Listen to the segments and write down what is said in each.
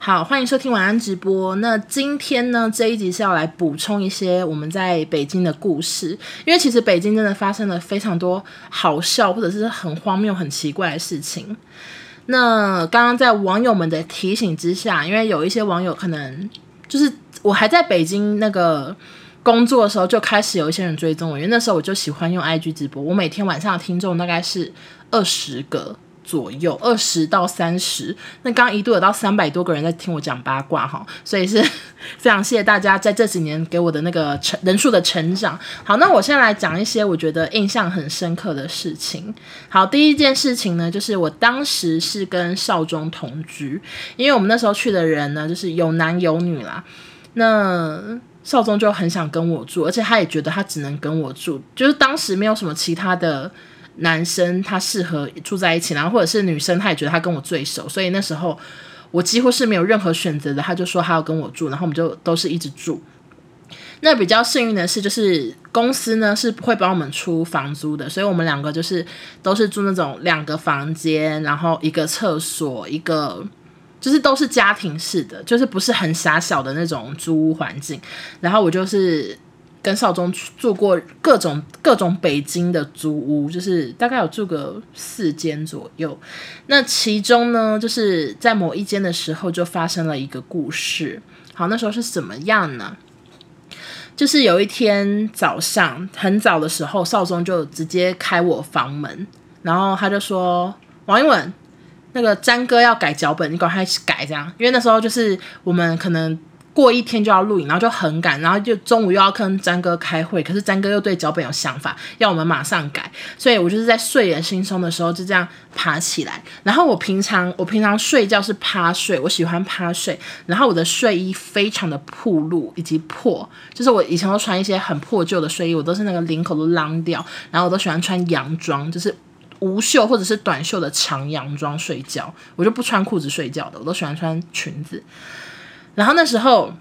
好，欢迎收听晚安直播。那今天呢，这一集是要来补充一些我们在北京的故事，因为其实北京真的发生了非常多好笑或者是很荒谬、很奇怪的事情。那刚刚在网友们的提醒之下，因为有一些网友可能就是我还在北京那个工作的时候，就开始有一些人追踪我，因为那时候我就喜欢用 IG 直播，我每天晚上的听众大概是二十个。左右二十到三十，那刚刚一度有到三百多个人在听我讲八卦哈，所以是 非常谢谢大家在这几年给我的那个成人数的成长。好，那我现在来讲一些我觉得印象很深刻的事情。好，第一件事情呢，就是我当时是跟少宗同居，因为我们那时候去的人呢，就是有男有女啦。那少宗就很想跟我住，而且他也觉得他只能跟我住，就是当时没有什么其他的。男生他适合住在一起，然后或者是女生，他也觉得他跟我最熟，所以那时候我几乎是没有任何选择的。他就说他要跟我住，然后我们就都是一直住。那比较幸运的是，就是公司呢是不会帮我们出房租的，所以我们两个就是都是住那种两个房间，然后一个厕所，一个就是都是家庭式的，就是不是很狭小的那种租屋环境。然后我就是。跟少宗住过各种各种北京的租屋，就是大概有住个四间左右。那其中呢，就是在某一间的时候，就发生了一个故事。好，那时候是怎么样呢？就是有一天早上很早的时候，少宗就直接开我房门，然后他就说：“王一文，那个詹哥要改脚本，你赶快去改这样。”因为那时候就是我们可能。过一天就要录影，然后就很赶，然后就中午又要跟詹哥开会，可是詹哥又对脚本有想法，要我们马上改，所以我就是在睡眼惺忪的时候就这样爬起来。然后我平常我平常睡觉是趴睡，我喜欢趴睡。然后我的睡衣非常的暴露以及破，就是我以前都穿一些很破旧的睡衣，我都是那个领口都啷掉，然后我都喜欢穿洋装，就是无袖或者是短袖的长洋装睡觉，我就不穿裤子睡觉的，我都喜欢穿裙子。然后那时候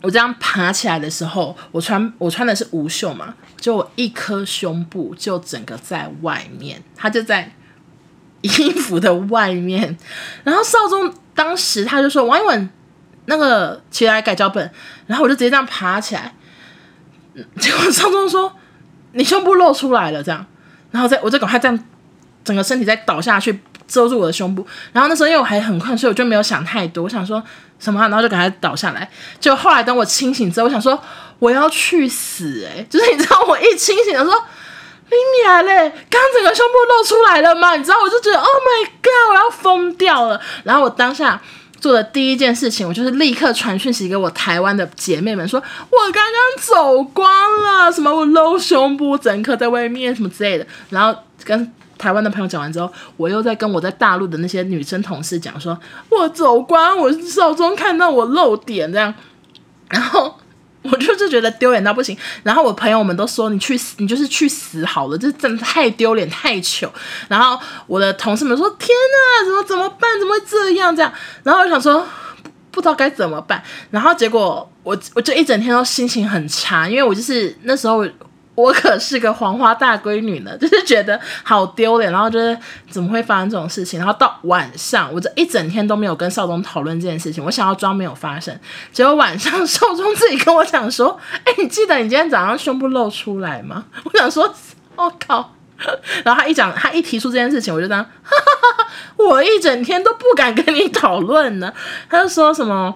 我这样爬起来的时候，我穿我穿的是无袖嘛，就我一颗胸部就整个在外面，它就在衣服的外面。然后少宗当时他就说：“王一文，那个起来改脚本。”然后我就直接这样爬起来，结果少宗说：“你胸部露出来了。”这样，然后再我再赶快这样整个身体再倒下去。遮住我的胸部，然后那时候因为我还很困，所以我就没有想太多。我想说什么，然后就赶快倒下来。就后来等我清醒之后，我想说我要去死诶、就是你知道我一清醒的时候，你娘嘞，刚整个胸部露出来了吗？你知道我就觉得 Oh my God，我要疯掉了。然后我当下做的第一件事情，我就是立刻传讯息给我台湾的姐妹们说，我刚刚走光了，什么我露胸部整颗在外面什么之类的，然后跟。台湾的朋友讲完之后，我又在跟我在大陆的那些女生同事讲，说我走光，我少宗看到我露点这样，然后我就是觉得丢脸到不行。然后我朋友们都说你去死，你就是去死好了，这真的太丢脸太糗。然后我的同事们说天哪，怎么怎么办？怎么会这样这样？然后我想说不知道该怎么办。然后结果我我就一整天都心情很差，因为我就是那时候。我可是个黄花大闺女呢，就是觉得好丢脸，然后就是怎么会发生这种事情？然后到晚上，我这一整天都没有跟少宗讨论这件事情，我想要装没有发生，结果晚上少宗自己跟我讲说：“哎，你记得你今天早上胸部露出来吗？”我想说：“我靠！”然后他一讲，他一提出这件事情，我就这样，哈哈哈哈，我一整天都不敢跟你讨论呢。他就说什么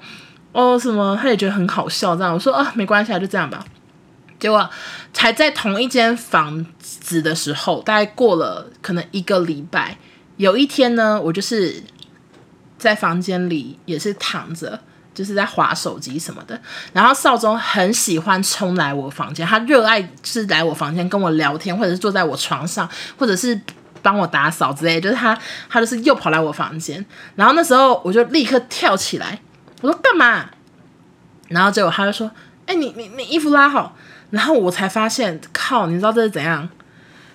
哦什么，他也觉得很好笑这样。我说啊，没关系啊，就这样吧。结果才在同一间房子的时候，大概过了可能一个礼拜，有一天呢，我就是在房间里也是躺着，就是在划手机什么的。然后少宗很喜欢冲来我房间，他热爱是来我房间跟我聊天，或者是坐在我床上，或者是帮我打扫之类。就是他，他就是又跑来我房间。然后那时候我就立刻跳起来，我说干嘛？然后结果他就说：“哎，你你你衣服拉好。”然后我才发现，靠！你知道这是怎样？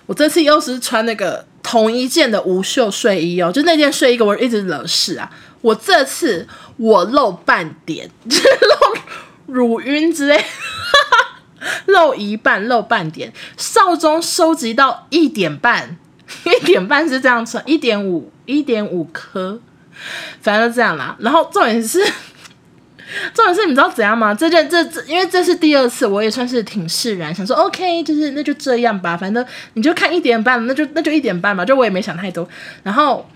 我这次又是穿那个同一件的无袖睡衣哦，就那件睡衣给我一直惹事啊！我这次我露半点，就 是露乳晕之类，露一半，露半点。少宗收集到一点半，一点半是这样穿，一点五，一点五颗，反正就这样啦。然后重点是，重点是你知道怎样吗？这件这这，因为这是第二次，我也算是挺释然，想说 OK，就是那就这样吧，反正你就看一点半，那就那就一点半吧，就我也没想太多。然后，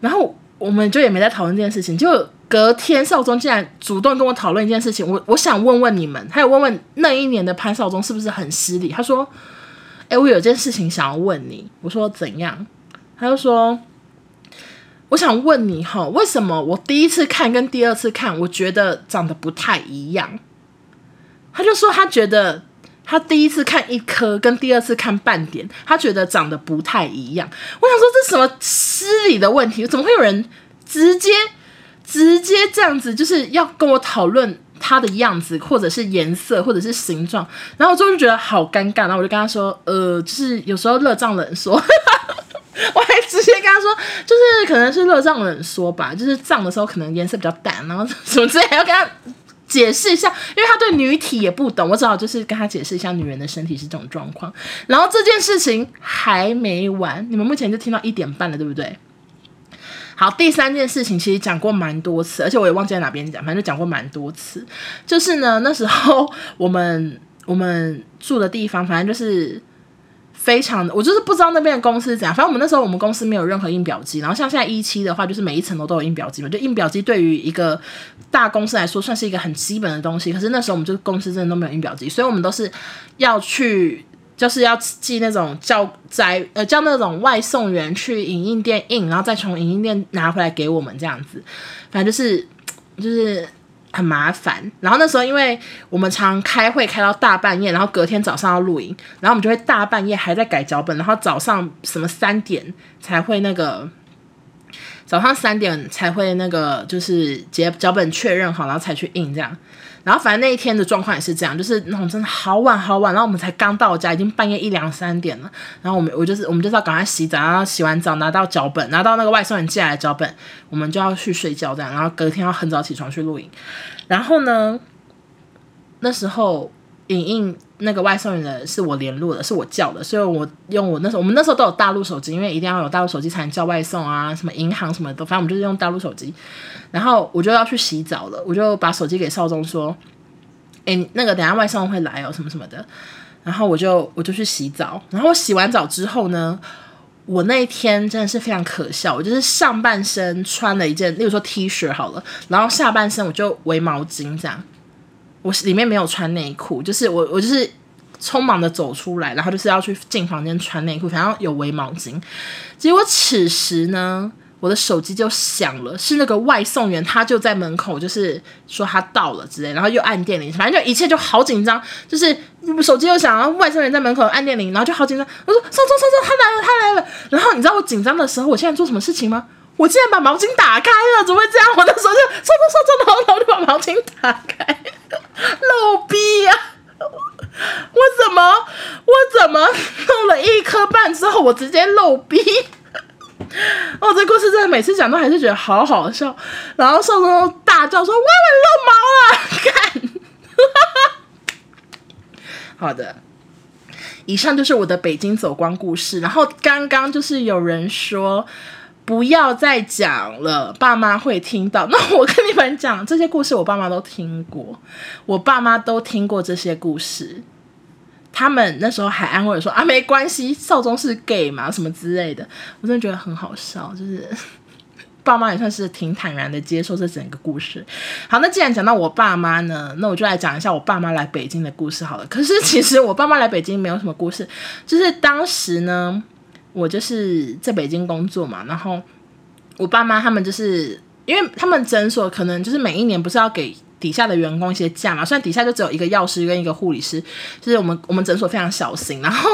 然后我们就也没在讨论这件事情，就。隔天，少宗竟然主动跟我讨论一件事情，我我想问问你们，还有问问那一年的潘少宗是不是很失礼？他说：“哎、我有件事情想要问你。”我说：“怎样？”他就说：“我想问你哈，为什么我第一次看跟第二次看，我觉得长得不太一样？”他就说他觉得他第一次看一颗跟第二次看半点，他觉得长得不太一样。我想说这什么失礼的问题？怎么会有人直接？直接这样子就是要跟我讨论它的样子，或者是颜色，或者是形状，然后我就觉得好尴尬，然后我就跟他说，呃，就是有时候热胀冷缩，我还直接跟他说，就是可能是热胀冷缩吧，就是胀的时候可能颜色比较淡，然后什么之类，还要跟他解释一下，因为他对女体也不懂，我只好就是跟他解释一下女人的身体是这种状况，然后这件事情还没完，你们目前就听到一点半了，对不对？好，第三件事情其实讲过蛮多次，而且我也忘记在哪边讲，反正就讲过蛮多次。就是呢，那时候我们我们住的地方，反正就是非常的，我就是不知道那边的公司怎样。反正我们那时候我们公司没有任何印表机，然后像现在一期的话，就是每一层楼都有印表机嘛。就印表机对于一个大公司来说，算是一个很基本的东西。可是那时候我们就是公司真的都没有印表机，所以我们都是要去。就是要寄那种叫在呃叫那种外送员去影印店印，然后再从影印店拿回来给我们这样子，反正就是就是很麻烦。然后那时候因为我们常开会开到大半夜，然后隔天早上要录影，然后我们就会大半夜还在改脚本，然后早上什么三点才会那个早上三点才会那个就是结脚本确认好，然后才去印这样。然后反正那一天的状况也是这样，就是那种真的好晚好晚，然后我们才刚到家，已经半夜一两三点了。然后我们我就是我们就是要赶快洗澡，然后洗完澡拿到脚本，拿到那个外送人寄来的脚本，我们就要去睡觉这样。然后隔天要很早起床去录影。然后呢，那时候影印那个外送员的是我联络的，是我叫的，所以我用我那时候我们那时候都有大陆手机，因为一定要有大陆手机才能叫外送啊，什么银行什么的，反正我们就是用大陆手机。然后我就要去洗澡了，我就把手机给少宗说：“诶，那个等下外送会来哦，什么什么的。”然后我就我就去洗澡。然后我洗完澡之后呢，我那一天真的是非常可笑。我就是上半身穿了一件，例如说 T 恤好了，然后下半身我就围毛巾这样。我里面没有穿内裤，就是我我就是匆忙的走出来，然后就是要去进房间穿内裤，反正有围毛巾。结果此时呢。我的手机就响了，是那个外送员，他就在门口，就是说他到了之类，然后又按电铃，反正就一切就好紧张，就是手机又响，然后外送员在门口按电铃，然后就好紧张。我说：“少宗，少宗，他来了，他来了。”然后你知道我紧张的时候，我现在做什么事情吗？我竟然把毛巾打开了，怎么会这样？我的手就少宗，少宗，然后然后就把毛巾打开，露逼呀、我怎么我怎么弄了一颗半之后，我直接露逼？哦，这故事真的每次讲都还是觉得好好笑，然后少宗大叫说：“哇，我露毛了！”看，好的，以上就是我的北京走光故事。然后刚刚就是有人说不要再讲了，爸妈会听到。那我跟你们讲，这些故事我爸妈都听过，我爸妈都听过这些故事。他们那时候还安慰我说啊，没关系，少宗是 gay 嘛，什么之类的。我真的觉得很好笑，就是 爸妈也算是挺坦然的接受这整个故事。好，那既然讲到我爸妈呢，那我就来讲一下我爸妈来北京的故事好了。可是其实我爸妈来北京没有什么故事，就是当时呢，我就是在北京工作嘛，然后我爸妈他们就是因为他们诊所可能就是每一年不是要给。底下的员工一些假嘛，虽然底下就只有一个药师跟一个护理师，就是我们我们诊所非常小心，然后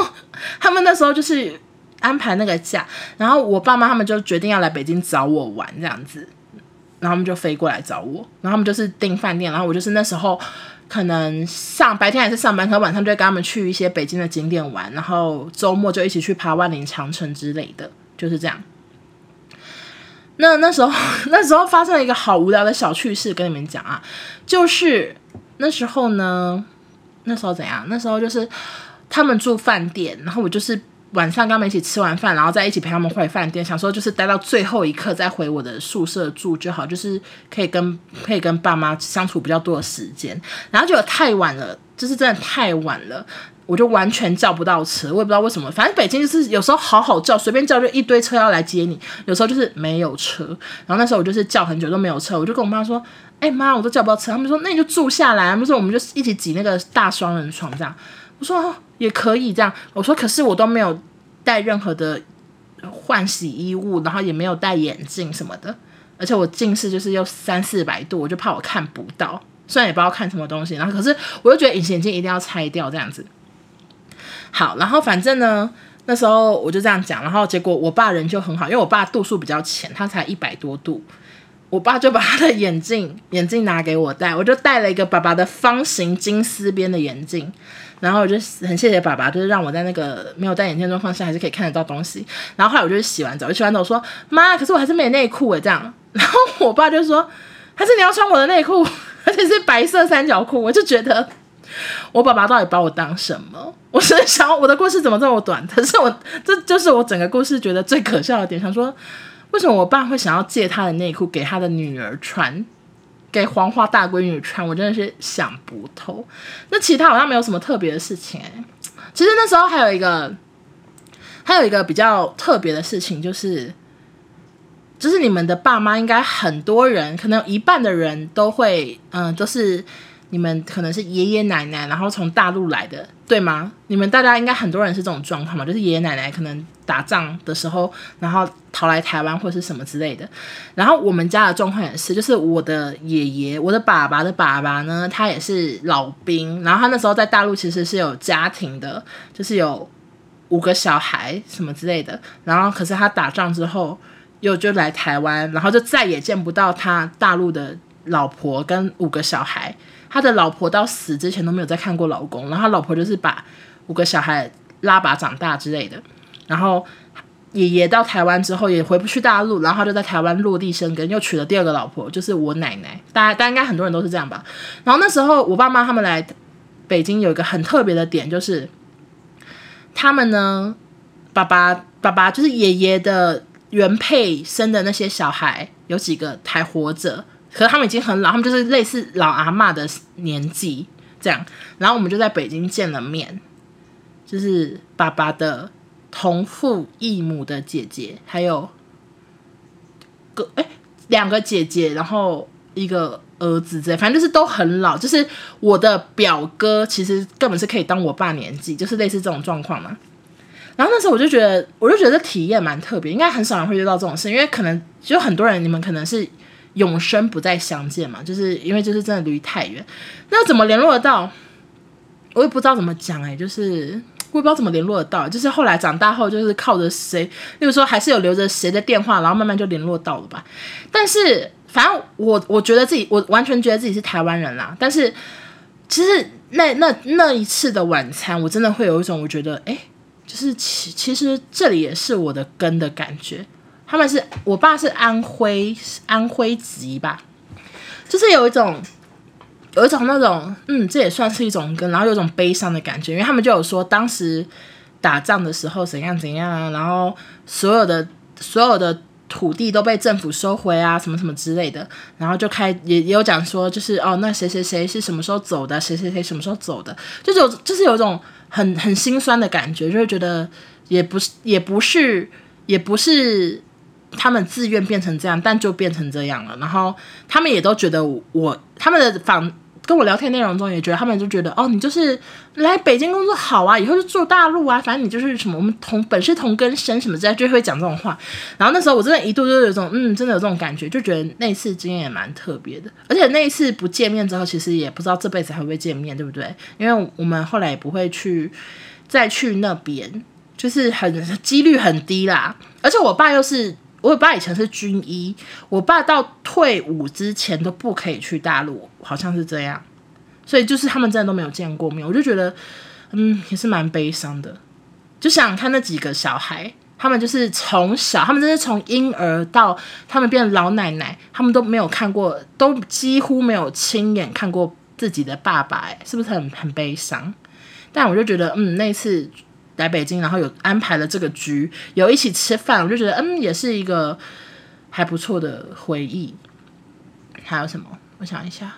他们那时候就是安排那个假，然后我爸妈他们就决定要来北京找我玩这样子，然后他们就飞过来找我，然后他们就是订饭店，然后我就是那时候可能上白天还是上班，可晚上就会跟他们去一些北京的景点玩，然后周末就一起去爬万里长城之类的，就是这样。那那时候，那时候发生了一个好无聊的小趣事，跟你们讲啊，就是那时候呢，那时候怎样？那时候就是他们住饭店，然后我就是晚上跟他们一起吃完饭，然后再一起陪他们回饭店，想说就是待到最后一刻再回我的宿舍住就好，就是可以跟可以跟爸妈相处比较多的时间。然后觉得太晚了，就是真的太晚了，我就完全叫不到车，我也不知道为什么。反正北京就是有时候好好叫，随便叫就一堆车要来接你，有时候就是没有车。然后那时候我就是叫很久都没有车，我就跟我妈说：“哎妈，我都叫不到车。”他们说：“那你就住下来。”他们说：“我们就一起挤那个大双人床这样。”我说。也可以这样，我说可是我都没有带任何的换洗衣物，然后也没有戴眼镜什么的，而且我近视就是又三四百度，我就怕我看不到，虽然也不知道看什么东西，然后可是我又觉得隐形眼镜一定要拆掉这样子。好，然后反正呢，那时候我就这样讲，然后结果我爸人就很好，因为我爸度数比较浅，他才一百多度，我爸就把他的眼镜眼镜拿给我戴，我就戴了一个爸爸的方形金丝边的眼镜。然后我就很谢谢爸爸，就是让我在那个没有戴眼镜状况下还是可以看得到东西。然后后来我就洗完澡，洗完澡我说妈，可是我还是没内裤诶。这样。然后我爸就说，还是你要穿我的内裤，而且是白色三角裤。我就觉得我爸爸到底把我当什么？我是想我的故事怎么这么短？可是我这就是我整个故事觉得最可笑的点，想说为什么我爸会想要借他的内裤给他的女儿穿？给黄花大闺女穿，我真的是想不透。那其他好像没有什么特别的事情哎。其实那时候还有一个，还有一个比较特别的事情，就是，就是你们的爸妈应该很多人，可能有一半的人都会，嗯，都是。你们可能是爷爷奶奶，然后从大陆来的，对吗？你们大家应该很多人是这种状况嘛，就是爷爷奶奶可能打仗的时候，然后逃来台湾或是什么之类的。然后我们家的状况也是，就是我的爷爷，我的爸爸的爸爸呢，他也是老兵，然后他那时候在大陆其实是有家庭的，就是有五个小孩什么之类的。然后可是他打仗之后又就来台湾，然后就再也见不到他大陆的老婆跟五个小孩。他的老婆到死之前都没有再看过老公，然后他老婆就是把五个小孩拉拔长大之类的。然后爷爷到台湾之后也回不去大陆，然后就在台湾落地生根，又娶了第二个老婆，就是我奶奶。大家大家应该很多人都是这样吧。然后那时候我爸妈他们来北京有一个很特别的点，就是他们呢，爸爸爸爸就是爷爷的原配生的那些小孩有几个还活着。可是他们已经很老，他们就是类似老阿嬷的年纪这样。然后我们就在北京见了面，就是爸爸的同父异母的姐姐，还有个哎两个姐姐，然后一个儿子这样，反正就是都很老。就是我的表哥其实根本是可以当我爸年纪，就是类似这种状况嘛。然后那时候我就觉得，我就觉得体验蛮特别，应该很少人会遇到这种事，因为可能就很多人，你们可能是。永生不再相见嘛，就是因为就是真的离太远，那怎么联络得到？我也不知道怎么讲哎、就是我也不知道怎么联络得到，就是后来长大后就是靠着谁，例如说还是有留着谁的电话，然后慢慢就联络到了吧。但是反正我我觉得自己，我完全觉得自己是台湾人啦。但是其实那那那一次的晚餐，我真的会有一种我觉得，哎、就是其其实这里也是我的根的感觉。他们是我爸是安徽安徽籍吧，就是有一种有一种那种嗯，这也算是一种跟，然后有一种悲伤的感觉，因为他们就有说当时打仗的时候怎样怎样啊，然后所有的所有的土地都被政府收回啊，什么什么之类的，然后就开也也有讲说就是哦，那谁谁谁是什么时候走的，谁谁谁什么时候走的，就是有就是有一种很很心酸的感觉，就会觉得也不是也不是也不是。他们自愿变成这样，但就变成这样了。然后他们也都觉得我，他们的访跟我聊天内容中也觉得，他们就觉得哦，你就是来北京工作好啊，以后就住大陆啊，反正你就是什么我们同本是同根生什么之类，就会讲这种话。然后那时候我真的一度就有种嗯，真的有这种感觉，就觉得那一次经验也蛮特别的。而且那一次不见面之后，其实也不知道这辈子还会不会见面，对不对？因为我们后来也不会去再去那边，就是很几率很低啦。而且我爸又是。我爸以前是军医，我爸到退伍之前都不可以去大陆，好像是这样，所以就是他们真的都没有见过面，我就觉得，嗯，也是蛮悲伤的。就想看那几个小孩，他们就是从小，他们真是从婴儿到他们变老奶奶，他们都没有看过，都几乎没有亲眼看过自己的爸爸，哎，是不是很很悲伤？但我就觉得，嗯，那次来北京，然后有安排了这个局，有一起吃饭，我就觉得嗯，也是一个还不错的回忆。还有什么？我想一下。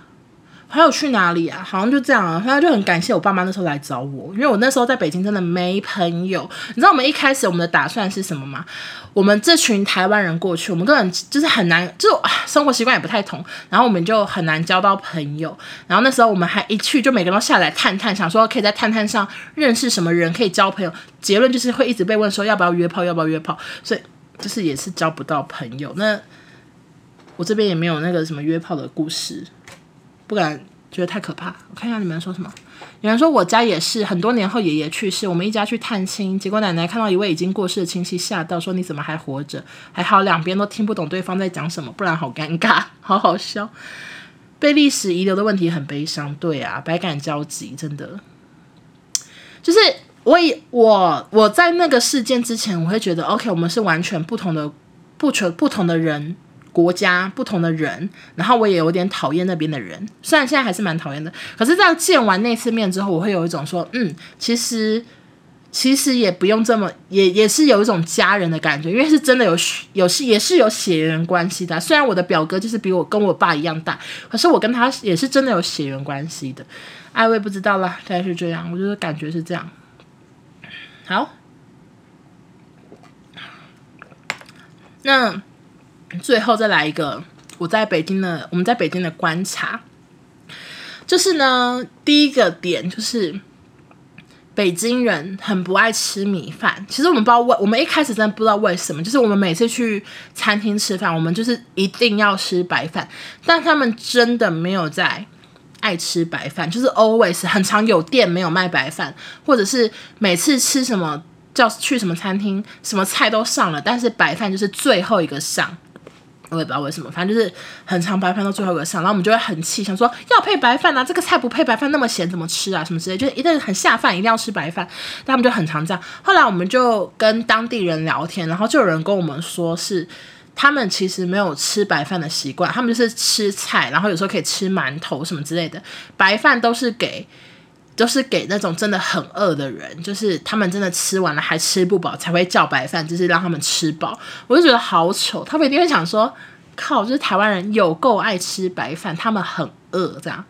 还有去哪里啊？好像就这样啊。然后就很感谢我爸妈那时候来找我，因为我那时候在北京真的没朋友。你知道我们一开始我们的打算是什么吗？我们这群台湾人过去，我们根本就是很难，就生活习惯也不太同，然后我们就很难交到朋友。然后那时候我们还一去就每个人都下来探探，想说可以在探探上认识什么人可以交朋友。结论就是会一直被问说要不要约炮，要不要约炮，所以就是也是交不到朋友。那我这边也没有那个什么约炮的故事。不敢，觉得太可怕。我看一下你们说什么。有人说我家也是，很多年后爷爷去世，我们一家去探亲，结果奶奶看到一位已经过世的亲戚，吓到说：“你怎么还活着？”还好两边都听不懂对方在讲什么，不然好尴尬，好好笑。被历史遗留的问题很悲伤，对啊，百感交集，真的。就是我以我我在那个事件之前，我会觉得 OK，我们是完全不同的不全不同的人。国家不同的人，然后我也有点讨厌那边的人，虽然现在还是蛮讨厌的，可是，在见完那次面之后，我会有一种说，嗯，其实其实也不用这么，也也是有一种家人的感觉，因为是真的有有是也是有血缘关系的。虽然我的表哥就是比我跟我爸一样大，可是我跟他也是真的有血缘关系的。哎，我也不知道啦，大概是这样，我就是感觉是这样。好，那。最后再来一个，我在北京的，我们在北京的观察，就是呢，第一个点就是北京人很不爱吃米饭。其实我们不知道为，我们一开始真的不知道为什么，就是我们每次去餐厅吃饭，我们就是一定要吃白饭，但他们真的没有在爱吃白饭，就是 always 很常有店没有卖白饭，或者是每次吃什么叫去什么餐厅，什么菜都上了，但是白饭就是最后一个上。我也不知道为什么，反正就是很常白饭到最后一个上，然后我们就会很气，想说要配白饭啊，这个菜不配白饭那么咸怎么吃啊？什么之类，就是一定很下饭，一定要吃白饭。他们就很常这样。后来我们就跟当地人聊天，然后就有人跟我们说是他们其实没有吃白饭的习惯，他们就是吃菜，然后有时候可以吃馒头什么之类的，白饭都是给。都是给那种真的很饿的人，就是他们真的吃完了还吃不饱才会叫白饭，就是让他们吃饱。我就觉得好丑，他们一定会想说：“靠，就是台湾人有够爱吃白饭，他们很饿，这样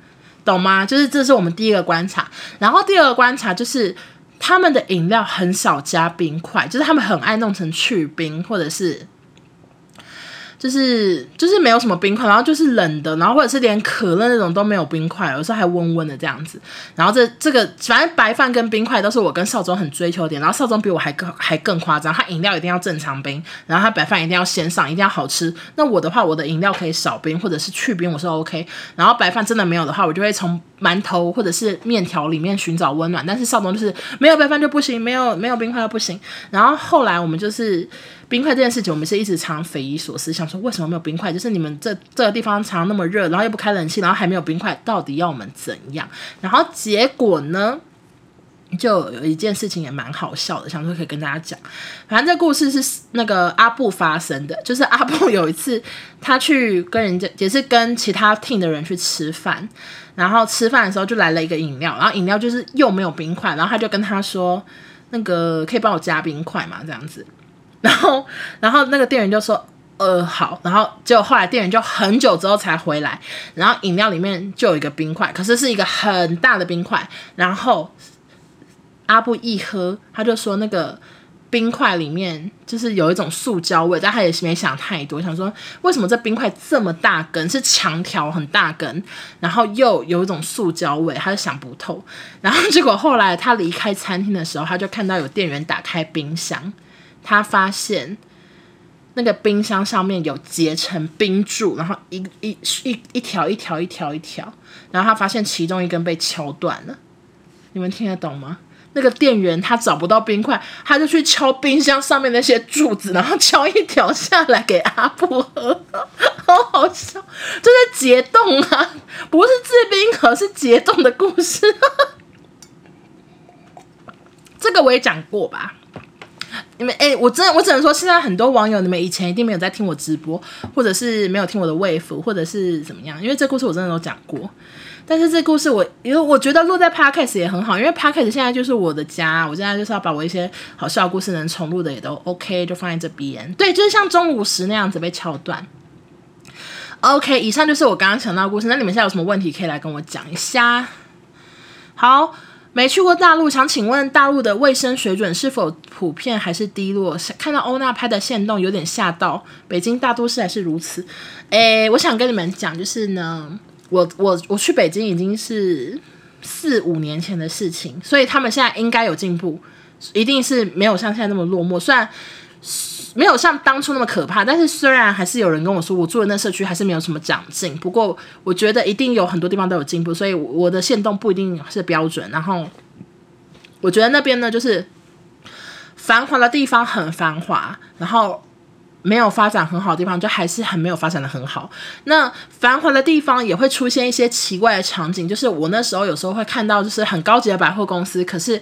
懂吗？”就是这是我们第一个观察。然后第二个观察就是他们的饮料很少加冰块，就是他们很爱弄成去冰或者是。就是就是没有什么冰块，然后就是冷的，然后或者是连可乐那种都没有冰块，有时候还温温的这样子。然后这这个反正白饭跟冰块都是我跟少宗很追求点，然后少宗比我还更还更夸张，他饮料一定要正常冰，然后他白饭一定要先上，一定要好吃。那我的话，我的饮料可以少冰或者是去冰，我是 OK。然后白饭真的没有的话，我就会从馒头或者是面条里面寻找温暖。但是少宗就是没有白饭就不行，没有没有冰块就不行。然后后来我们就是。冰块这件事情，我们是一直常匪夷所思，想说为什么没有冰块？就是你们这这个地方常那么热，然后又不开冷气，然后还没有冰块，到底要我们怎样？然后结果呢，就有一件事情也蛮好笑的，想说可以跟大家讲。反正这故事是那个阿布发生的，就是阿布有一次他去跟人家，也是跟其他 team 的人去吃饭，然后吃饭的时候就来了一个饮料，然后饮料就是又没有冰块，然后他就跟他说，那个可以帮我加冰块嘛？这样子。然后，然后那个店员就说：“呃，好。”然后结果后来店员就很久之后才回来，然后饮料里面就有一个冰块，可是是一个很大的冰块。然后阿布一喝，他就说那个冰块里面就是有一种塑胶味，但他也是没想太多，想说为什么这冰块这么大根，是长条很大根，然后又有一种塑胶味，他就想不透。然后结果后来他离开餐厅的时候，他就看到有店员打开冰箱。他发现那个冰箱上面有结成冰柱，然后一一一一条一条一条一条，然后他发现其中一根被敲断了。你们听得懂吗？那个店员他找不到冰块，他就去敲冰箱上面那些柱子，然后敲一条下来给阿布喝，好好笑，就是解冻啊，不是制冰盒，是解冻的故事。这个我也讲过吧。你们哎，我真的我只能说，现在很多网友，你们以前一定没有在听我直播，或者是没有听我的 wave，或者是怎么样，因为这故事我真的都讲过。但是这故事我，因为我觉得录在 podcast 也很好，因为 podcast 现在就是我的家，我现在就是要把我一些好笑的故事能重录的也都 OK，就放在这边。对，就是像中午时那样子被敲断。OK，以上就是我刚刚讲到的故事。那你们现在有什么问题可以来跟我讲一下？好。没去过大陆，想请问大陆的卫生水准是否普遍还是低落？看到欧娜拍的线动有点吓到。北京大都市还是如此。诶，我想跟你们讲，就是呢，我我我去北京已经是四五年前的事情，所以他们现在应该有进步，一定是没有像现在那么落寞。虽然。没有像当初那么可怕，但是虽然还是有人跟我说，我住的那社区还是没有什么长进。不过我觉得一定有很多地方都有进步，所以我的线动不一定是标准。然后我觉得那边呢，就是繁华的地方很繁华，然后。没有发展很好的地方，就还是很没有发展的很好。那繁华的地方也会出现一些奇怪的场景，就是我那时候有时候会看到，就是很高级的百货公司，可是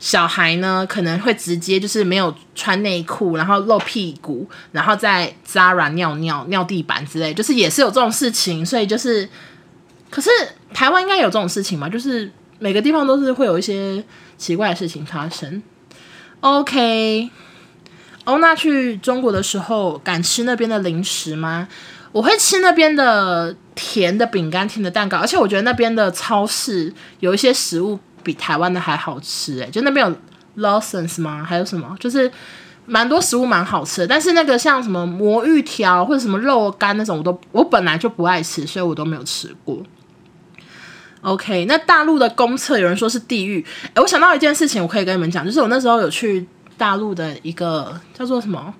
小孩呢可能会直接就是没有穿内裤，然后露屁股，然后在 Zara 尿尿尿地板之类，就是也是有这种事情。所以就是，可是台湾应该有这种事情吗？就是每个地方都是会有一些奇怪的事情发生。OK。欧娜去中国的时候，敢吃那边的零食吗？我会吃那边的甜的饼干、甜的蛋糕，而且我觉得那边的超市有一些食物比台湾的还好吃。诶，就那边有 Lawson's 吗？还有什么？就是蛮多食物蛮好吃的。但是那个像什么魔芋条或者什么肉干那种，我都我本来就不爱吃，所以我都没有吃过。OK，那大陆的公厕有人说是地狱。诶，我想到一件事情，我可以跟你们讲，就是我那时候有去。大陆的一个叫做什么，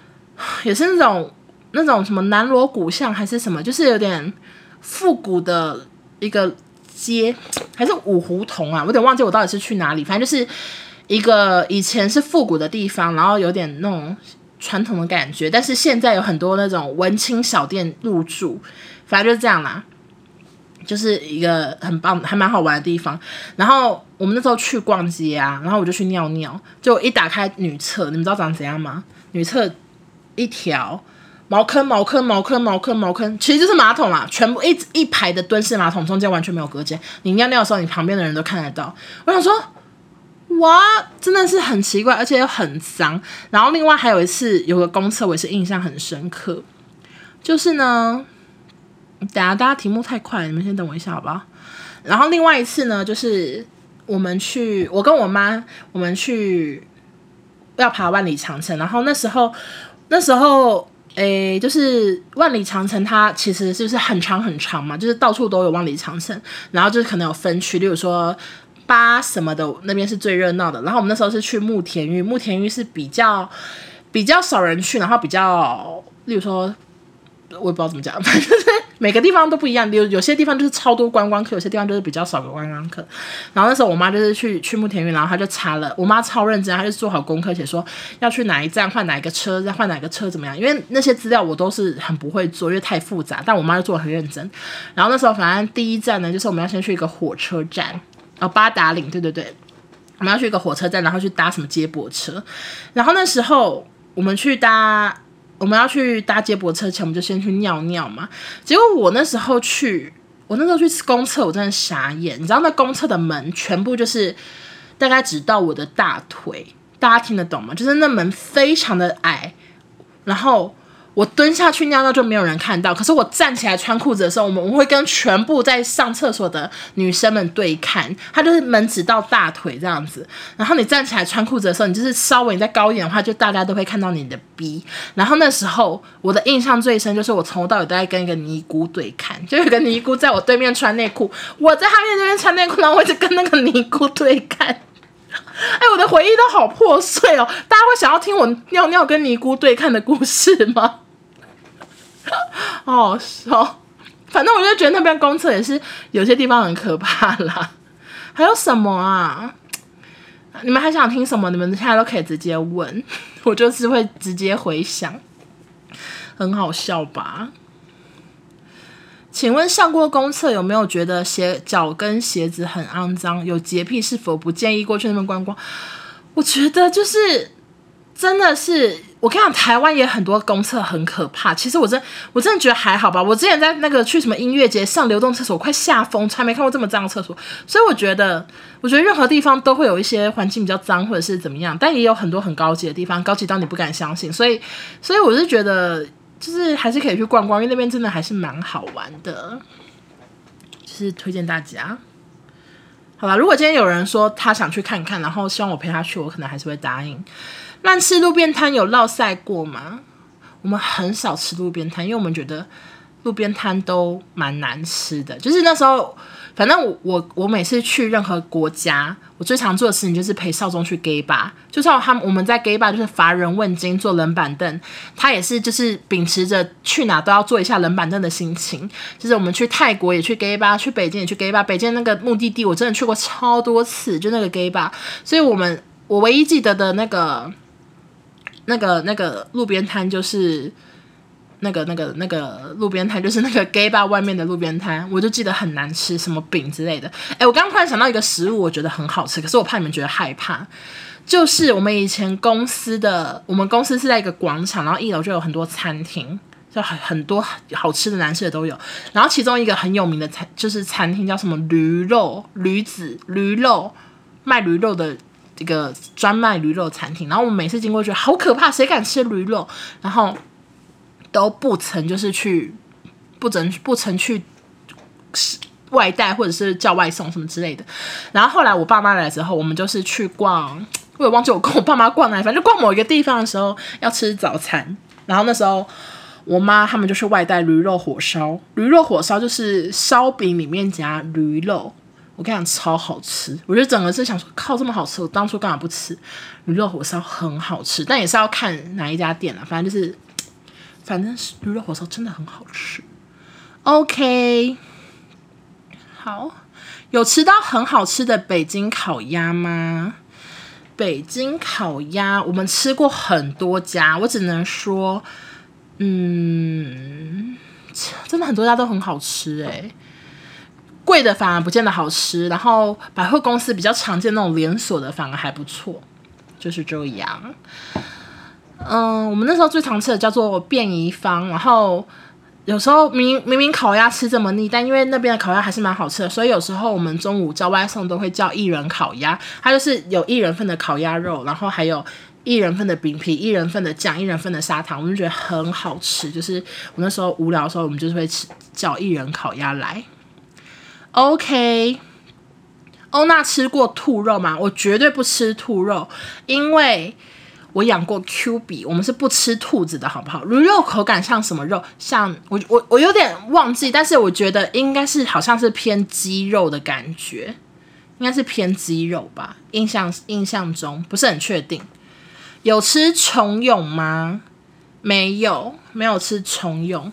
也是那种那种什么南锣鼓巷还是什么，就是有点复古的一个街，还是五胡同啊？我有点忘记我到底是去哪里，反正就是一个以前是复古的地方，然后有点那种传统的感觉，但是现在有很多那种文青小店入驻，反正就是这样啦。就是一个很棒、还蛮好玩的地方。然后我们那时候去逛街啊，然后我就去尿尿，就一打开女厕，你们知道长怎样吗？女厕一条茅坑、茅坑、茅坑、茅坑、茅坑，其实就是马桶啊，全部一一排的蹲式马桶，中间完全没有隔间。你尿尿的时候，你旁边的人都看得到。我想说，哇，真的是很奇怪，而且又很脏。然后另外还有一次有个公厕，我也是印象很深刻，就是呢。等下，大家题目太快，你们先等我一下，好不好？然后另外一次呢，就是我们去，我跟我妈，我们去要爬万里长城。然后那时候，那时候，诶，就是万里长城，它其实就是很长很长嘛，就是到处都有万里长城。然后就是可能有分区，例如说八什么的那边是最热闹的。然后我们那时候是去慕田峪，慕田峪是比较比较少人去，然后比较，例如说。我也不知道怎么讲，反正就是每个地方都不一样。有有些地方就是超多观光客，有些地方就是比较少的观光客。然后那时候我妈就是去去慕田峪，然后她就查了，我妈超认真，她就做好功课，且说要去哪一站换哪一个车，再换哪个车怎么样？因为那些资料我都是很不会做，因为太复杂。但我妈就做得很认真。然后那时候反正第一站呢，就是我们要先去一个火车站，哦，八达岭，对对对，我们要去一个火车站，然后去搭什么接驳车。然后那时候我们去搭。我们要去搭接驳车前，我们就先去尿尿嘛。结果我那时候去，我那时候去公厕，我真的傻眼。你知道那公厕的门全部就是大概只到我的大腿，大家听得懂吗？就是那门非常的矮，然后。我蹲下去尿尿就没有人看到，可是我站起来穿裤子的时候，我们我会跟全部在上厕所的女生们对看，她就是门只到大腿这样子。然后你站起来穿裤子的时候，你就是稍微你再高一点的话，就大家都会看到你的逼。然后那时候我的印象最深就是我从头到尾都在跟一个尼姑对看，就有个尼姑在我对面穿内裤，我在他面对面穿内裤，然后我就跟那个尼姑对看。哎，我的回忆都好破碎哦！大家会想要听我尿尿跟尼姑对看的故事吗？好笑，反正我就觉得那边公厕也是有些地方很可怕啦。还有什么啊？你们还想听什么？你们现在都可以直接问，我就是会直接回想，很好笑吧？请问上过公厕有没有觉得鞋脚跟鞋子很肮脏？有洁癖是否不建议过去那边观光？我觉得就是。真的是，我跟你讲，台湾也很多公厕很可怕。其实我真，我真的觉得还好吧。我之前在那个去什么音乐节上流动厕所，快吓疯，从来没看过这么脏的厕所。所以我觉得，我觉得任何地方都会有一些环境比较脏，或者是怎么样，但也有很多很高级的地方，高级到你不敢相信。所以，所以我是觉得，就是还是可以去逛逛，因为那边真的还是蛮好玩的，就是推荐大家。好吧，如果今天有人说他想去看看，然后希望我陪他去，我可能还是会答应。乱吃路边摊有落晒过吗？我们很少吃路边摊，因为我们觉得路边摊都蛮难吃的。就是那时候，反正我我我每次去任何国家，我最常做的事情就是陪少宗去 gay bar。就像他们我们在 gay bar 就是乏人问津，坐冷板凳。他也是就是秉持着去哪都要坐一下冷板凳的心情。就是我们去泰国也去 gay bar，去北京也去 gay bar。北京那个目的地我真的去过超多次，就那个 gay bar。所以我们我唯一记得的那个。那个那个路边摊就是那个那个那个路边摊就是那个 gay bar 外面的路边摊，我就记得很难吃，什么饼之类的。哎，我刚刚突然想到一个食物，我觉得很好吃，可是我怕你们觉得害怕。就是我们以前公司的，我们公司是在一个广场，然后一楼就有很多餐厅，就很很多好吃的、难吃的都有。然后其中一个很有名的餐就是餐厅叫什么驴肉驴子驴肉卖驴肉的。一个专卖驴肉餐厅，然后我们每次经过觉得好可怕，谁敢吃驴肉？然后都不曾就是去，不曾不曾去外带或者是叫外送什么之类的。然后后来我爸妈来之后，我们就是去逛，我也忘记我跟我爸妈逛哪，反正就逛某一个地方的时候要吃早餐。然后那时候我妈他们就去外带驴肉火烧，驴肉火烧就是烧饼里面夹驴肉。我跟你讲，超好吃！我觉得整个是想说，靠，这么好吃，我当初干嘛不吃？驴肉火烧很好吃，但也是要看哪一家店了。反正就是，反正是驴肉火烧真的很好吃。OK，好，有吃到很好吃的北京烤鸭吗？北京烤鸭，我们吃过很多家，我只能说，嗯，真的很多家都很好吃哎、欸。贵的反而不见得好吃，然后百货公司比较常见那种连锁的反而还不错，就是这样。嗯，我们那时候最常吃的叫做便宜坊，然后有时候明明明烤鸭吃这么腻，但因为那边的烤鸭还是蛮好吃的，所以有时候我们中午叫外送都会叫一人烤鸭，它就是有一人份的烤鸭肉，然后还有一人份的饼皮、一人份的酱、一人份的砂糖，我们就觉得很好吃。就是我那时候无聊的时候，我们就是会吃叫一人烤鸭来。OK，欧娜吃过兔肉吗？我绝对不吃兔肉，因为我养过 Q 比，我们是不吃兔子的，好不好？驴肉口感像什么肉？像我我我有点忘记，但是我觉得应该是好像是偏鸡肉的感觉，应该是偏鸡肉吧？印象印象中不是很确定。有吃虫蛹吗？没有，没有吃虫蛹。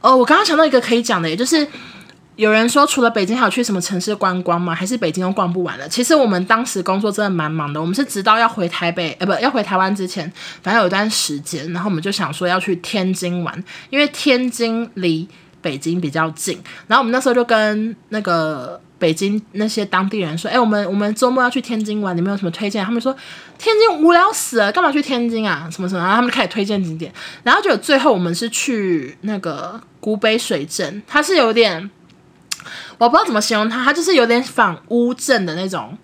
哦，我刚刚想到一个可以讲的，也就是。有人说，除了北京，还有去什么城市观光吗？还是北京都逛不完了？其实我们当时工作真的蛮忙的，我们是直到要回台北，呃，不要回台湾之前，反正有一段时间，然后我们就想说要去天津玩，因为天津离北京比较近。然后我们那时候就跟那个北京那些当地人说：“哎，我们我们周末要去天津玩，你们有什么推荐？”他们说：“天津无聊死了，干嘛去天津啊？什么什么？”然后他们开始推荐景点，然后就最后我们是去那个古北水镇，它是有点。我不知道怎么形容它，它就是有点仿乌镇的那种，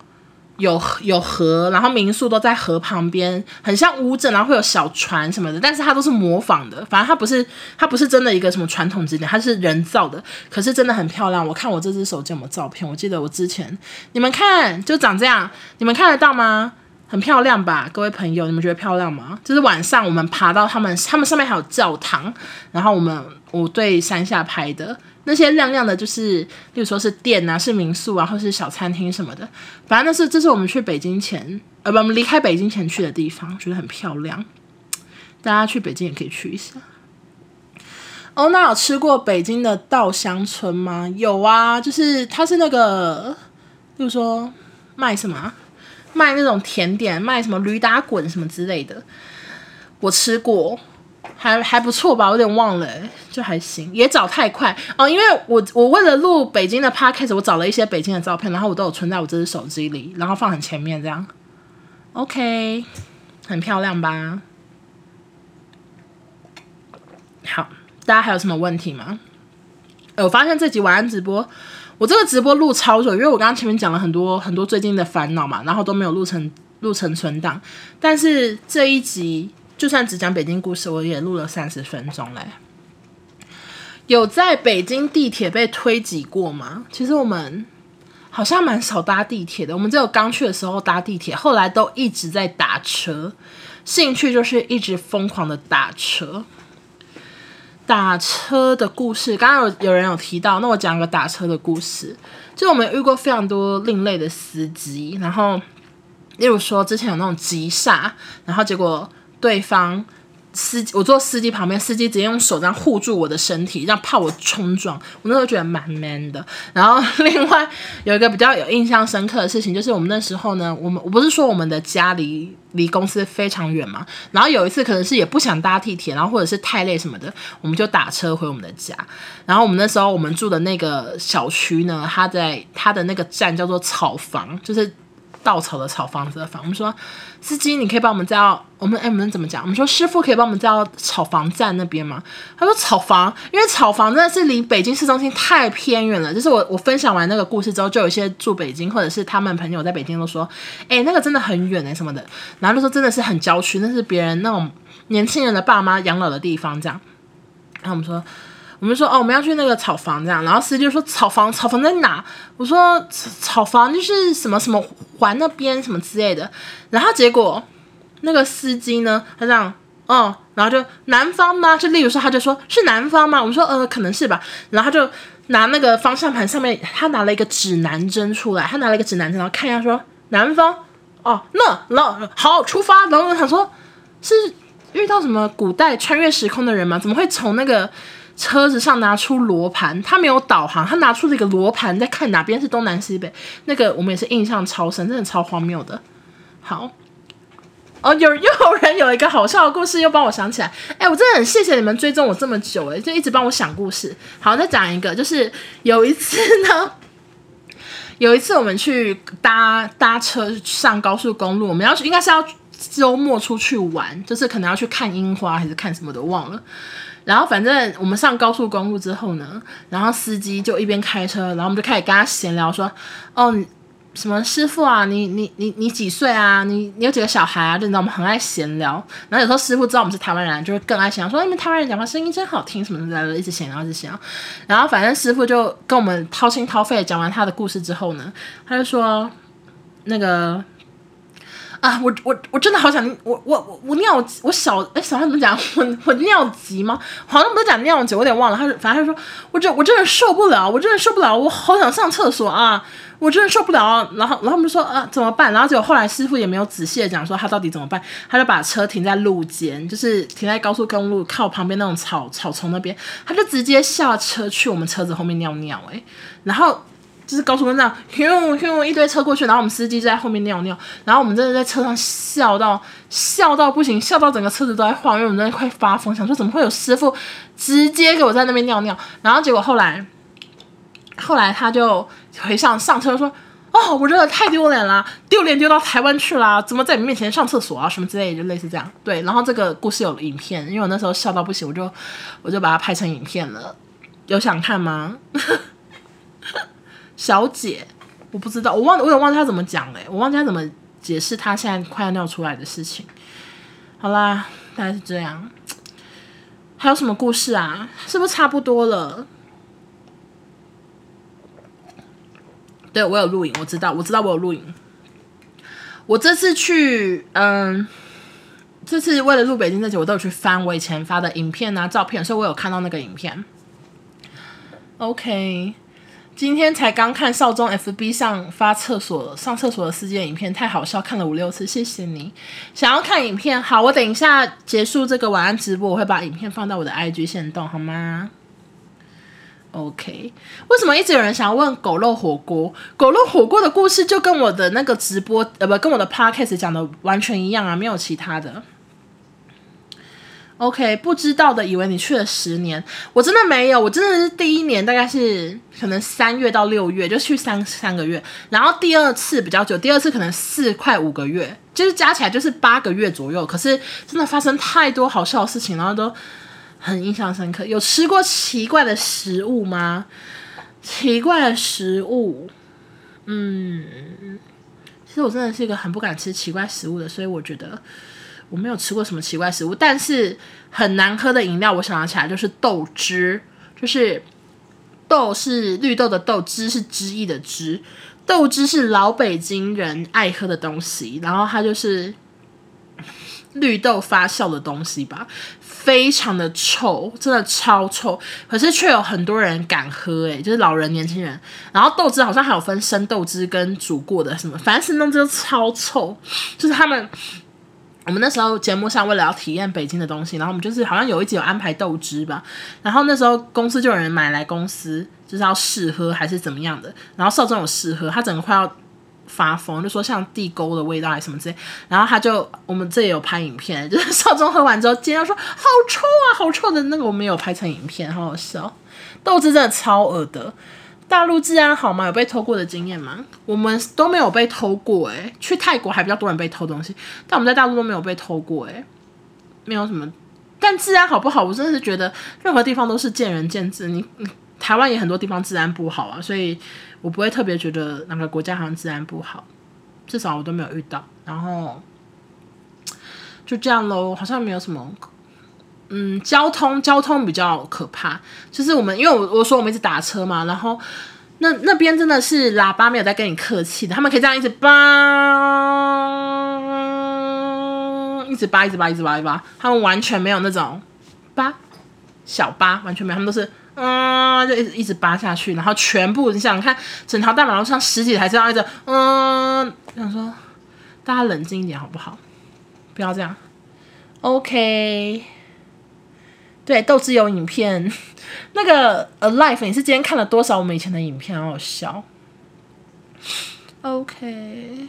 有有河，然后民宿都在河旁边，很像乌镇，然后会有小船什么的，但是它都是模仿的，反正它不是它不是真的一个什么传统景点，它是人造的，可是真的很漂亮。我看我这只手机有没有照片？我记得我之前你们看就长这样，你们看得到吗？很漂亮吧，各位朋友，你们觉得漂亮吗？就是晚上我们爬到他们，他们上面还有教堂，然后我们我对山下拍的。那些亮亮的，就是，例如说是店啊，是民宿啊，或是小餐厅什么的。反正那是，这是我们去北京前，呃，不，我们离开北京前去的地方，觉得很漂亮。大家去北京也可以去一下。哦，那有吃过北京的稻香村吗？有啊，就是它是那个，例如说卖什么，卖那种甜点，卖什么驴打滚什么之类的，我吃过。还还不错吧，有点忘了，就还行，也找太快哦。因为我我为了录北京的 podcast，我找了一些北京的照片，然后我都有存在我这只手机里，然后放很前面这样。OK，很漂亮吧？好，大家还有什么问题吗？呃，我发现这集晚安直播，我这个直播录超久，因为我刚刚前面讲了很多很多最近的烦恼嘛，然后都没有录成录成存档。但是这一集就算只讲北京故事，我也录了三十分钟嘞。有在北京地铁被推挤过吗？其实我们好像蛮少搭地铁的，我们只有刚去的时候搭地铁，后来都一直在打车，兴趣就是一直疯狂的打车。打车的故事，刚刚有有人有提到，那我讲个打车的故事。就我们遇过非常多另类的司机，然后例如说之前有那种急刹，然后结果对方。司机，我坐司机旁边，司机直接用手这样护住我的身体，这样怕我冲撞。我那时候觉得蛮 man 的。然后 另外有一个比较有印象深刻的事情，就是我们那时候呢，我们我不是说我们的家离离公司非常远嘛。然后有一次可能是也不想搭地铁，然后或者是太累什么的，我们就打车回我们的家。然后我们那时候我们住的那个小区呢，它在它的那个站叫做草房，就是。稻草的草房子的房，我们说司机，你可以帮我们叫我们哎，我们怎么讲？我们说师傅可以帮我们叫草房站那边吗？他说草房，因为草房真的是离北京市中心太偏远了。就是我我分享完那个故事之后，就有一些住北京或者是他们朋友在北京都说，哎，那个真的很远哎什么的。然后就说真的是很郊区，那是别人那种年轻人的爸妈养老的地方这样。然后我们说。我们说哦，我们要去那个草房这样，然后司机就说草房，草房在哪？我说草房就是什么什么环那边什么之类的。然后结果那个司机呢，他这样，哦，然后就南方吗？就例如说，他就说是南方吗？我们说呃，可能是吧。然后他就拿那个方向盘上面，他拿了一个指南针出来，他拿了一个指南针，然后看一下说南方哦，那老好出发。然后他说是遇到什么古代穿越时空的人吗？怎么会从那个？车子上拿出罗盘，他没有导航，他拿出这个罗盘在看哪边是东南西北。那个我们也是印象超深，真的超荒谬的。好，哦，有 又有人有一个好笑的故事，又帮我想起来。哎，我真的很谢谢你们追踪我这么久，哎，就一直帮我想故事。好，再讲一个，就是 有一次呢，有一次我们去搭搭车上高速公路，我们要去，应该是要周末出去玩，就是可能要去看樱花还是看什么的，忘了。然后反正我们上高速公路之后呢，然后司机就一边开车，然后我们就开始跟他闲聊，说：“哦，什么师傅啊，你你你你几岁啊？你你有几个小孩啊？”就你知道我们很爱闲聊。然后有时候师傅知道我们是台湾人，就会更爱闲聊，说：“你们台湾人讲话声音真好听，什么什么的，一直闲聊，一直闲聊。”然后反正师傅就跟我们掏心掏肺讲完他的故事之后呢，他就说：“那个。”啊，我我我真的好想我我我我尿我小哎小孩怎么讲？我我尿急吗？好像不是讲尿急，我有点忘了。他说，反正他说，我这我真的受不了，我真的受不了，我好想上厕所啊！我真的受不了。然后然后我们说啊怎么办？然后结果后来师傅也没有仔细的讲说他到底怎么办，他就把车停在路肩，就是停在高速公路靠旁边那种草草丛那边，他就直接下车去我们车子后面尿尿哎，然后。就是高速公路上，咻咻一堆车过去，然后我们司机就在后面尿尿，然后我们真的在车上笑到笑到不行，笑到整个车子都在晃，因为我们真的快发疯，想说怎么会有师傅直接给我在那边尿尿，然后结果后来后来他就回上上车说，哦，我真的太丢脸了，丢脸丢到台湾去了，怎么在你面前上厕所啊什么之类，就类似这样。对，然后这个故事有影片，因为我那时候笑到不行，我就我就把它拍成影片了，有想看吗？小姐，我不知道，我忘，我有忘记他怎么讲嘞，我忘记他怎么解释他现在快要尿出来的事情。好啦，大概是这样。还有什么故事啊？是不是差不多了？对，我有录影，我知道，我知道我有录影。我这次去，嗯，这次为了录北京这集，我都有去翻我以前发的影片啊、照片，所以我有看到那个影片。OK。今天才刚看少中 FB 上发厕所上厕所的事件影片，太好笑，看了五六次。谢谢你，想要看影片，好，我等一下结束这个晚安直播，我会把影片放到我的 IG 限动，好吗？OK。为什么一直有人想要问狗肉火锅？狗肉火锅的故事就跟我的那个直播呃不跟我的 Podcast 讲的完全一样啊，没有其他的。OK，不知道的以为你去了十年，我真的没有，我真的是第一年大概是可能三月到六月就去三三个月，然后第二次比较久，第二次可能四快五个月，就是加起来就是八个月左右。可是真的发生太多好笑的事情，然后都很印象深刻。有吃过奇怪的食物吗？奇怪的食物，嗯，其实我真的是一个很不敢吃奇怪食物的，所以我觉得。我没有吃过什么奇怪食物，但是很难喝的饮料，我想到起来就是豆汁，就是豆是绿豆的豆，汁是汁液的汁，豆汁是老北京人爱喝的东西，然后它就是绿豆发酵的东西吧，非常的臭，真的超臭，可是却有很多人敢喝，诶，就是老人、年轻人，然后豆汁好像还有分生豆汁跟煮过的什么，反正生豆汁超臭，就是他们。我们那时候节目上为了要体验北京的东西，然后我们就是好像有一集有安排豆汁吧，然后那时候公司就有人买来公司就是要试喝还是怎么样的，然后少宗有试喝，他整个快要发疯，就说像地沟的味道还是什么之类，然后他就我们这也有拍影片，就是少宗喝完之后尖叫说好臭啊，好臭的那个我们有拍成影片，好好笑，豆汁真的超恶的。大陆治安好吗？有被偷过的经验吗？我们都没有被偷过诶、去泰国还比较多人被偷东西，但我们在大陆都没有被偷过诶、没有什么。但治安好不好？我真的是觉得任何地方都是见仁见智。你，你台湾也很多地方治安不好啊，所以我不会特别觉得哪个国家好像治安不好，至少我都没有遇到。然后就这样喽，好像没有什么。嗯，交通交通比较可怕，就是我们因为我我说我们一直打车嘛，然后那那边真的是喇叭没有在跟你客气的，他们可以这样一直叭，一直叭一直叭一直叭一直叭，他们完全没有那种叭小叭，完全没有，他们都是嗯就一直一直叭下去，然后全部你想看整条大马路上十几台车一直嗯，想说大家冷静一点好不好？不要这样，OK。对，豆汁有影片，那个 Alive，你是今天看了多少我们以前的影片？好好笑。OK，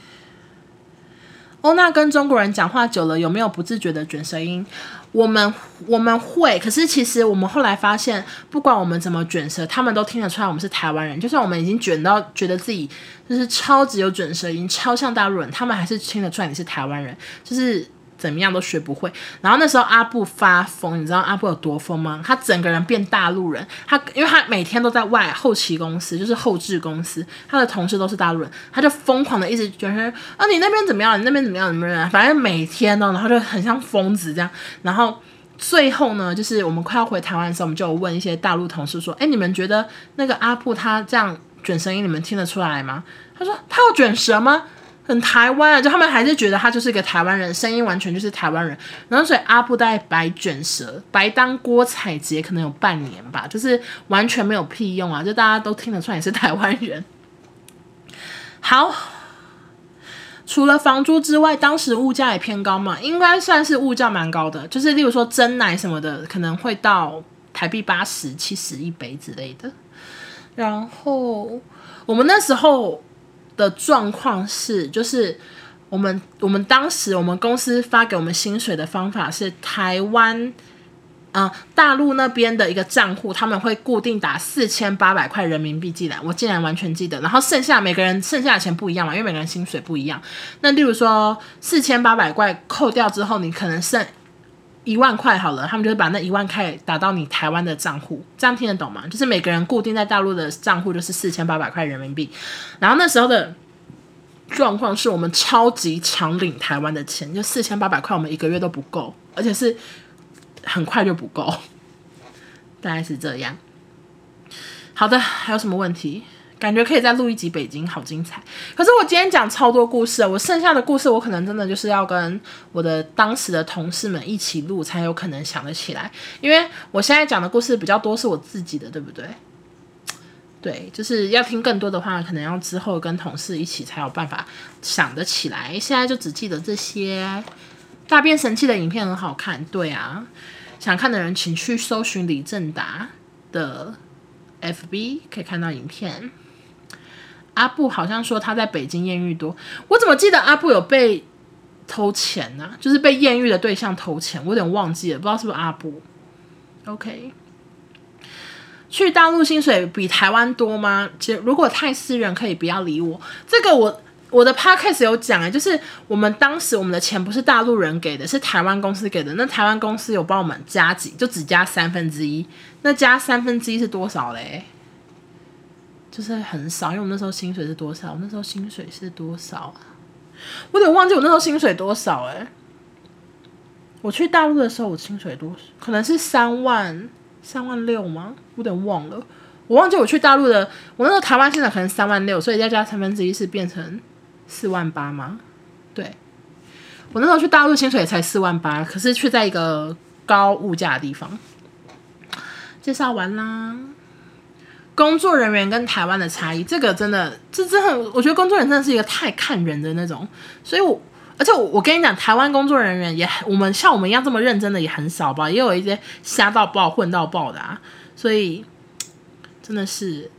欧娜跟中国人讲话久了，有没有不自觉的卷舌音？我们我们会，可是其实我们后来发现，不管我们怎么卷舌，他们都听得出来我们是台湾人。就算我们已经卷到觉得自己就是超级有卷舌音，超像大陆人，他们还是听得出来你是台湾人。就是。怎么样都学不会。然后那时候阿布发疯，你知道阿布有多疯吗？他整个人变大陆人。他因为他每天都在外后期公司，就是后制公司，他的同事都是大陆人，他就疯狂的一直觉得啊，你那边怎么样？你那边怎么样？怎么样？反正每天呢，然后就很像疯子这样。然后最后呢，就是我们快要回台湾的时候，我们就问一些大陆同事说：“哎，你们觉得那个阿布他这样卷声音，你们听得出来吗？”他说：“他有卷舌吗？”很台湾啊，就他们还是觉得他就是一个台湾人，声音完全就是台湾人。然后所以阿布带白卷舌，白当郭采洁可能有半年吧，就是完全没有屁用啊，就大家都听得出来你是台湾人。好，除了房租之外，当时物价也偏高嘛，应该算是物价蛮高的，就是例如说珍奶什么的，可能会到台币八十、七十一杯之类的。然后我们那时候。的状况是，就是我们我们当时我们公司发给我们薪水的方法是台湾，啊、大陆那边的一个账户，他们会固定打四千八百块人民币进来，我竟然完全记得。然后剩下每个人剩下的钱不一样嘛，因为每个人薪水不一样。那例如说四千八百块扣掉之后，你可能剩。一万块好了，他们就会把那一万块打到你台湾的账户，这样听得懂吗？就是每个人固定在大陆的账户就是四千八百块人民币，然后那时候的状况是我们超级常领台湾的钱，就四千八百块我们一个月都不够，而且是很快就不够，大概是这样。好的，还有什么问题？感觉可以再录一集北京，好精彩。可是我今天讲超多故事啊，我剩下的故事我可能真的就是要跟我的当时的同事们一起录，才有可能想得起来。因为我现在讲的故事比较多是我自己的，对不对？对，就是要听更多的话，可能要之后跟同事一起才有办法想得起来。现在就只记得这些。大变神器的影片很好看，对啊，想看的人请去搜寻李正达的 FB，可以看到影片。阿布好像说他在北京艳遇多，我怎么记得阿布有被偷钱呢、就是被艳遇的对象偷钱，我有点忘记了，不知道是不是阿布。OK，去大陆薪水比台湾多吗？其实如果太私人，可以不要理我。这个我我的 podcast 有讲哎，就是我们当时我们的钱不是大陆人给的，是台湾公司给的。那台湾公司有帮我们加几，就只加三分之一。那加三分之一是多少嘞？就是很少，因为我那时候薪水是多少？我那时候薪水是多少啊？我有点忘记我那时候薪水多少哎。我去大陆的时候，我薪水多少？可能是三万三万六吗？我有点忘了，我忘记我去大陆的。我那时候台湾现在可能三万六，所以再加三分之一是变成四万八吗？对，我那时候去大陆薪水才四万八，可是却在一个高物价的地方。介绍完啦，工作人员跟台湾的差异，这个真的，这真的，我觉得工作人员真的是一个太看人的那种，所以我。而且我我跟你讲，台湾工作人员也我们像我们一样这么认真的也很少吧，也有一些瞎到爆、混到爆的啊，所以真的是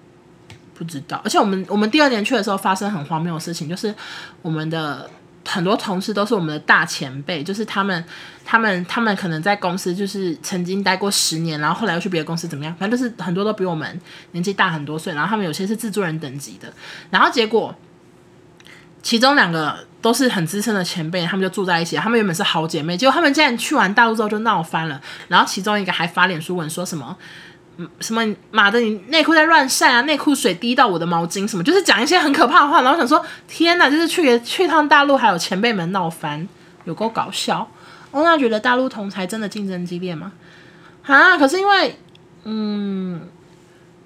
不知道。而且我们我们第二年去的时候，发生很荒谬的事情，就是我们的很多同事都是我们的大前辈，就是他们他们他们可能在公司就是曾经待过十年，然后后来又去别的公司怎么样，反正就是很多都比我们年纪大很多岁，然后他们有些是制作人等级的，然后结果其中两个。都是很资深的前辈，他们就住在一起。他们原本是好姐妹，结果他们竟然去完大陆之后就闹翻了。然后其中一个还发脸书文说什么，什么妈的，你内裤在乱晒啊，内裤水滴到我的毛巾，什么就是讲一些很可怕的话。然后想说，天哪，就是去去趟大陆，还有前辈们闹翻，有够搞笑。欧娜觉得大陆同侪真的竞争激烈吗？啊，可是因为，嗯，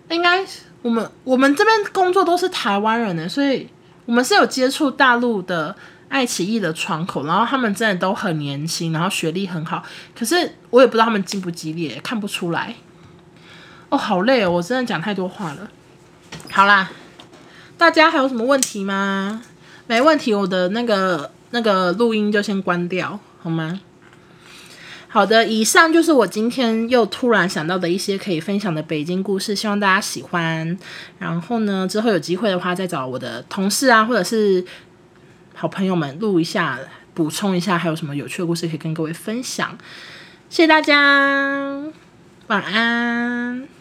应该我们我们这边工作都是台湾人呢，所以。我们是有接触大陆的爱奇艺的窗口，然后他们真的都很年轻，然后学历很好。可是我也不知道他们激不激烈，看不出来。哦，好累哦，我真的讲太多话了。好啦，大家还有什么问题吗？没问题，我的那个那个录音就先关掉，好吗？好的，以上就是我今天又突然想到的一些可以分享的北京故事，希望大家喜欢。然后呢，之后有机会的话，再找我的同事啊，或者是好朋友们录一下，补充一下，还有什么有趣的故事可以跟各位分享。谢谢大家，晚安。